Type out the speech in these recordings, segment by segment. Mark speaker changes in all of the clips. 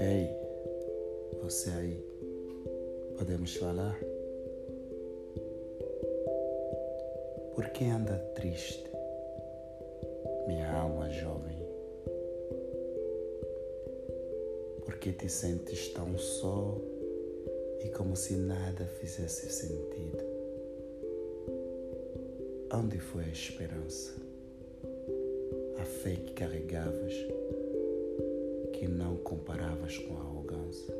Speaker 1: Ei, você aí, podemos falar? Por que anda triste, minha alma jovem? Por que te sentes tão só e como se nada fizesse sentido? Onde foi a esperança? A fé que carregavas, que não comparavas com a arrogância?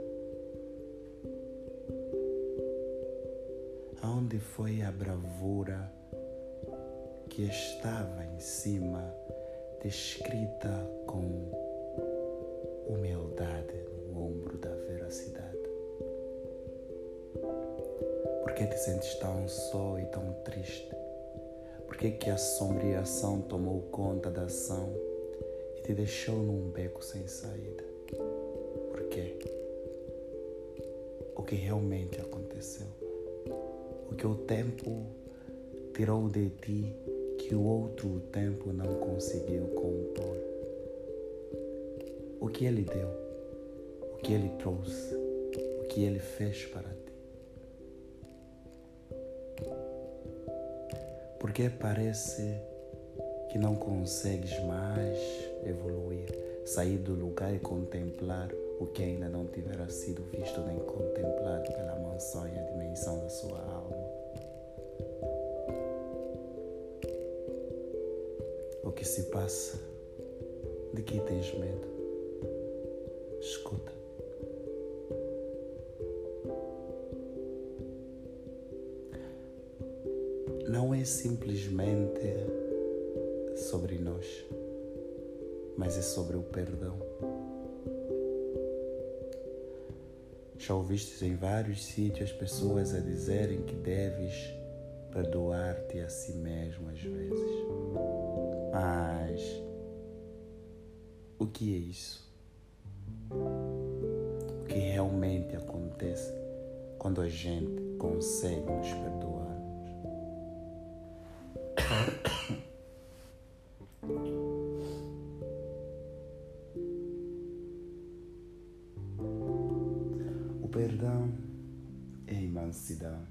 Speaker 1: Aonde foi a bravura que estava em cima, descrita com humildade no ombro da veracidade? Por que te sentes tão só e tão triste? Que, que a sombriação tomou conta da ação e te deixou num beco sem saída? Por quê? O que realmente aconteceu? O que o tempo tirou de ti que o outro tempo não conseguiu compor? O que ele deu? O que ele trouxe? O que ele fez para ti? Porque parece que não consegues mais evoluir, sair do lugar e contemplar o que ainda não tivera sido visto nem contemplado pela mansões dimensão da sua alma. O que se passa? De que tens medo? É simplesmente sobre nós, mas é sobre o perdão. Já ouviste em vários sítios pessoas a dizerem que deves perdoar-te a si mesmo às vezes. Mas o que é isso? O que realmente acontece quando a gente consegue nos perdoar? O perdão é a imensidão,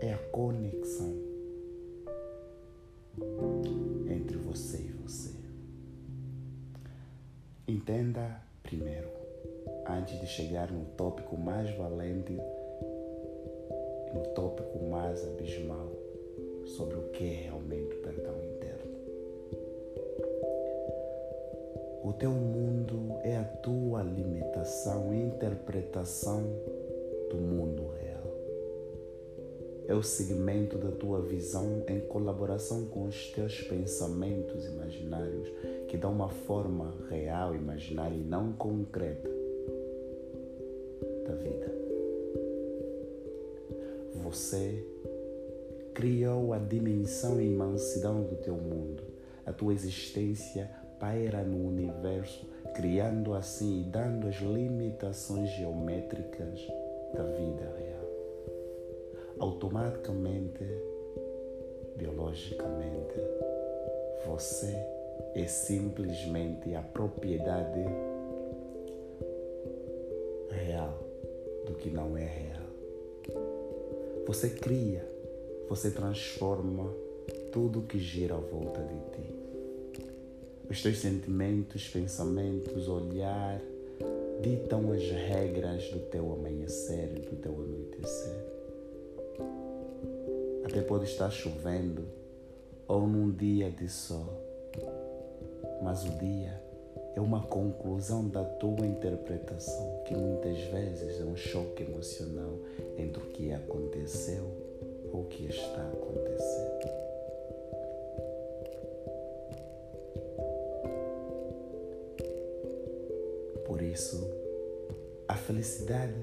Speaker 1: é a conexão entre você e você. Entenda primeiro, antes de chegar no tópico mais valente um tópico mais abismal sobre o que é realmente o perdão interno. O teu mundo é a tua limitação e interpretação do mundo real. É o segmento da tua visão em colaboração com os teus pensamentos imaginários que dão uma forma real, imaginária e não concreta da vida você criou a dimensão e imensidão do teu mundo. A tua existência paira no universo, criando assim e dando as limitações geométricas da vida real. Automaticamente, biologicamente, você é simplesmente a propriedade real do que não é real. Você cria, você transforma tudo que gira à volta de ti. Os teus sentimentos, pensamentos, olhar ditam as regras do teu amanhecer e do teu anoitecer. Até pode estar chovendo ou num dia de sol, mas o dia é uma conclusão da tua interpretação, que muitas vezes é um choque emocional entre o que aconteceu ou o que está acontecendo. Por isso, a felicidade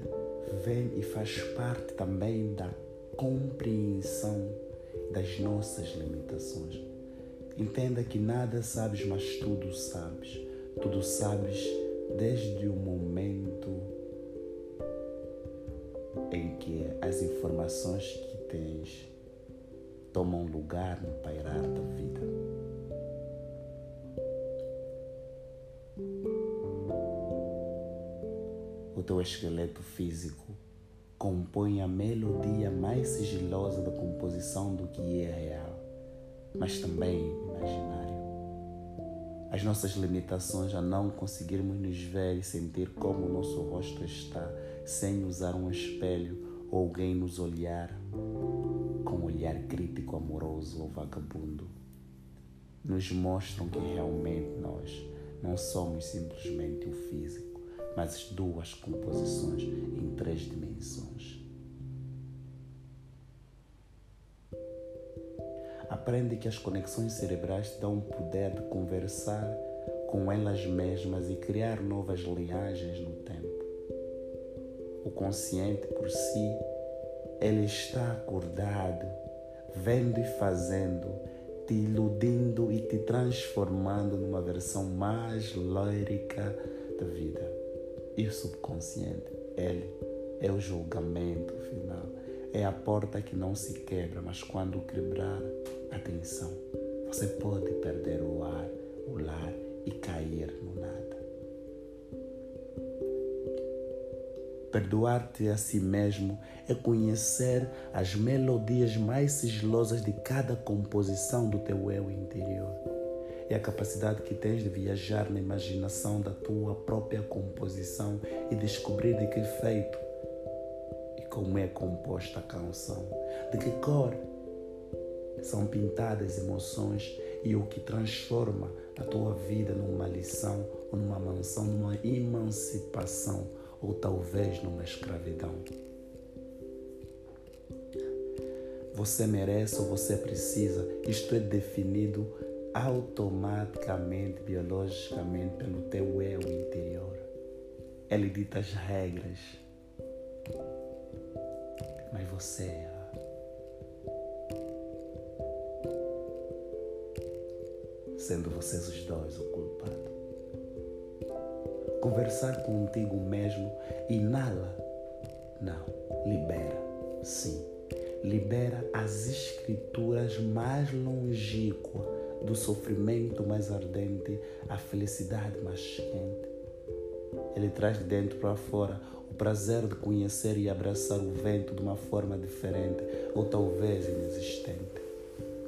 Speaker 1: vem e faz parte também da compreensão das nossas limitações. Entenda que nada sabes, mas tudo sabes tudo sabes desde o momento em que as informações que tens tomam lugar no pairar da vida. O teu esqueleto físico compõe a melodia mais sigilosa da composição do que é real, mas também imaginário. As nossas limitações a não conseguirmos nos ver e sentir como o nosso rosto está sem usar um espelho ou alguém nos olhar com um olhar crítico, amoroso ou vagabundo, nos mostram que realmente nós não somos simplesmente o físico, mas as duas composições em três dimensões. Aprende que as conexões cerebrais te dão o poder de conversar com elas mesmas e criar novas linhagens no tempo. O consciente por si, ele está acordado, vendo e fazendo, te iludindo e te transformando numa versão mais lórica da vida. E o subconsciente, ele é o julgamento final. É a porta que não se quebra, mas quando quebrar, atenção, você pode perder o ar, o lar e cair no nada. Perdoar-te a si mesmo é conhecer as melodias mais sigilosas de cada composição do teu eu interior. É a capacidade que tens de viajar na imaginação da tua própria composição e descobrir de que feito como é composta a canção, de que cor são pintadas emoções e o que transforma a tua vida numa lição ou numa mansão, numa emancipação ou talvez numa escravidão. Você merece ou você precisa, isto é definido automaticamente, biologicamente, pelo teu eu interior. Ele dita as regras, mas você é. Sendo vocês os dois o culpado conversar contigo mesmo, inala. Não, libera. Sim, libera as escrituras mais longínquas do sofrimento mais ardente à felicidade mais quente. Ele traz de dentro para fora o prazer de conhecer e abraçar o vento de uma forma diferente ou talvez inexistente,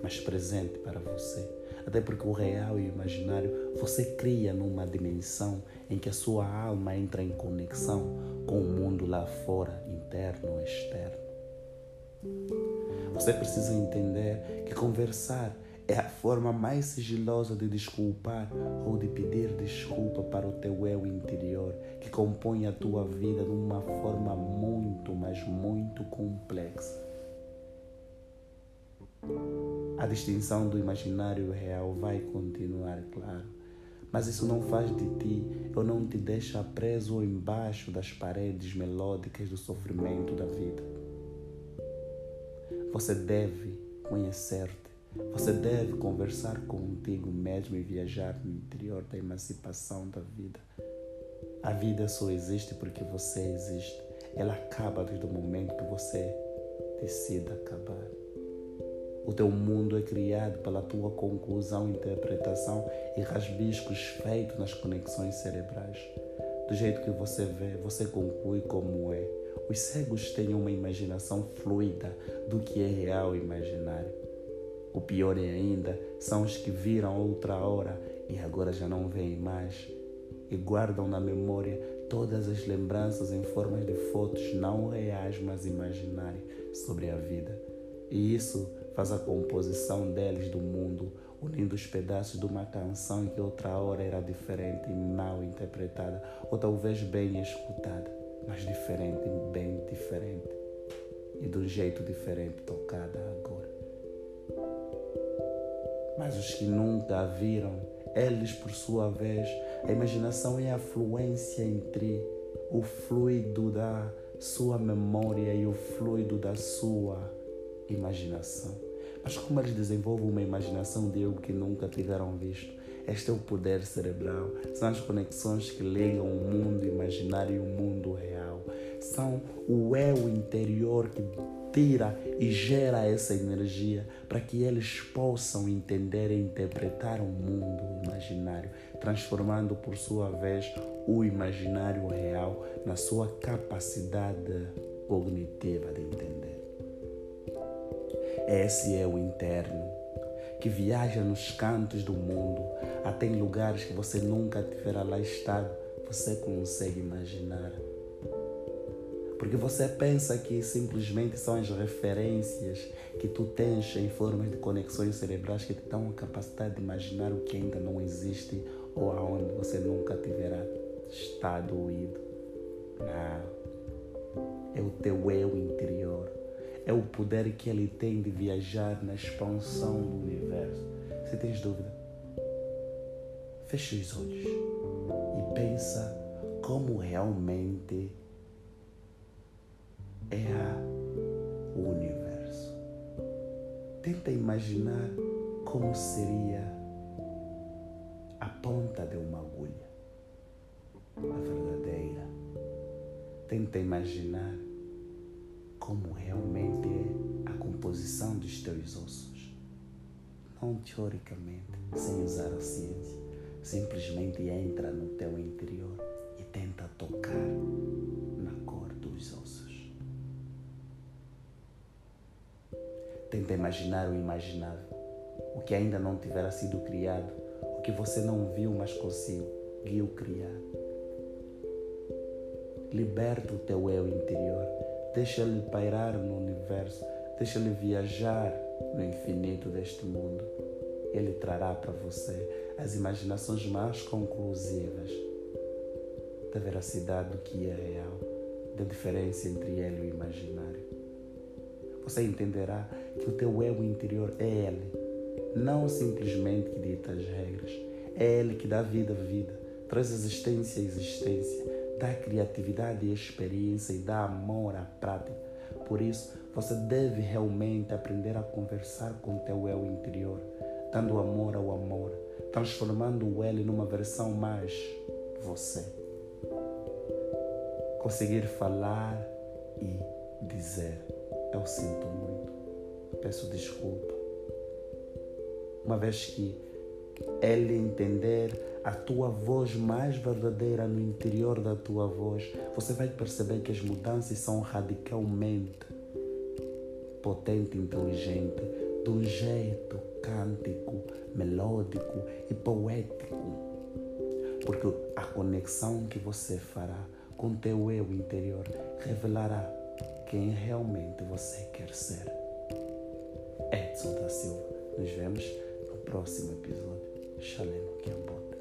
Speaker 1: mas presente para você até porque o real e o imaginário você cria numa dimensão em que a sua alma entra em conexão com o mundo lá fora, interno e externo. Você precisa entender que conversar é a forma mais sigilosa de desculpar ou de pedir desculpa para o teu eu interior, que compõe a tua vida de uma forma muito, mas muito complexa. A distinção do imaginário e real vai continuar, claro. Mas isso não faz de ti ou não te deixa preso embaixo das paredes melódicas do sofrimento da vida. Você deve conhecer-te. Você deve conversar contigo mesmo e viajar no interior da emancipação da vida. A vida só existe porque você existe. Ela acaba desde o momento que você decida acabar. O teu mundo é criado pela tua conclusão, interpretação e rasbiscos feitos nas conexões cerebrais. Do jeito que você vê, você conclui como é. Os cegos têm uma imaginação fluida do que é real e imaginário. O pior é ainda são os que viram outra hora e agora já não veem mais e guardam na memória todas as lembranças em formas de fotos não reais, mas imaginárias sobre a vida. E isso faz a composição deles do mundo, unindo os pedaços de uma canção que outra hora era diferente e mal interpretada, ou talvez bem escutada, mas diferente, bem diferente, e um jeito diferente tocada agora. Mas os que nunca a viram, eles, por sua vez, a imaginação é a fluência entre o fluido da sua memória e o fluido da sua imaginação. Mas como eles desenvolvem uma imaginação de algo que nunca tiveram visto? Este é o poder cerebral, são as conexões que ligam o mundo imaginário e o mundo real. São o eu interior que tira e gera essa energia para que eles possam entender e interpretar o mundo imaginário, transformando por sua vez o imaginário real na sua capacidade cognitiva de entender. Esse é o interno que viaja nos cantos do mundo, até em lugares que você nunca tiverá lá estado, você consegue imaginar. Porque você pensa que simplesmente são as referências que tu tens em forma de conexões cerebrais que te dão a capacidade de imaginar o que ainda não existe ou aonde você nunca tiverá estado ou ido. Não. É o teu eu interior é o poder que ele tem de viajar na expansão do universo. Se tens dúvida, feche os olhos e pensa como realmente é a, o universo. Tenta imaginar como seria a ponta de uma agulha, a verdadeira. Tenta imaginar como realmente é a composição dos teus ossos. Não teoricamente, sem usar a ciência. Simplesmente entra no teu interior e tenta tocar Tenta imaginar o imaginável, o que ainda não tivera sido criado, o que você não viu, mas conseguiu criar. Liberta o teu eu interior Deixa-lhe pairar no universo, deixa-lhe viajar no infinito deste mundo. Ele trará para você as imaginações mais conclusivas da veracidade do que é real, da diferença entre ele e o imaginário. Você entenderá que o teu eu interior é ele, não simplesmente que dita as regras. É ele que dá vida à vida, traz existência à existência, dá criatividade e experiência e dá amor à prática. Por isso, você deve realmente aprender a conversar com o teu eu interior, dando amor ao amor, transformando o ele numa versão mais você. Conseguir falar e dizer: Eu sinto muito, peço desculpa. Uma vez que ele entender a tua voz mais verdadeira no interior da tua voz, você vai perceber que as mudanças são radicalmente potente, inteligente, de um jeito cântico, melódico e poético. Porque a conexão que você fará com teu eu interior revelará quem realmente você quer ser. Edson da Silva. Nos vemos no próximo episódio. Shalem, é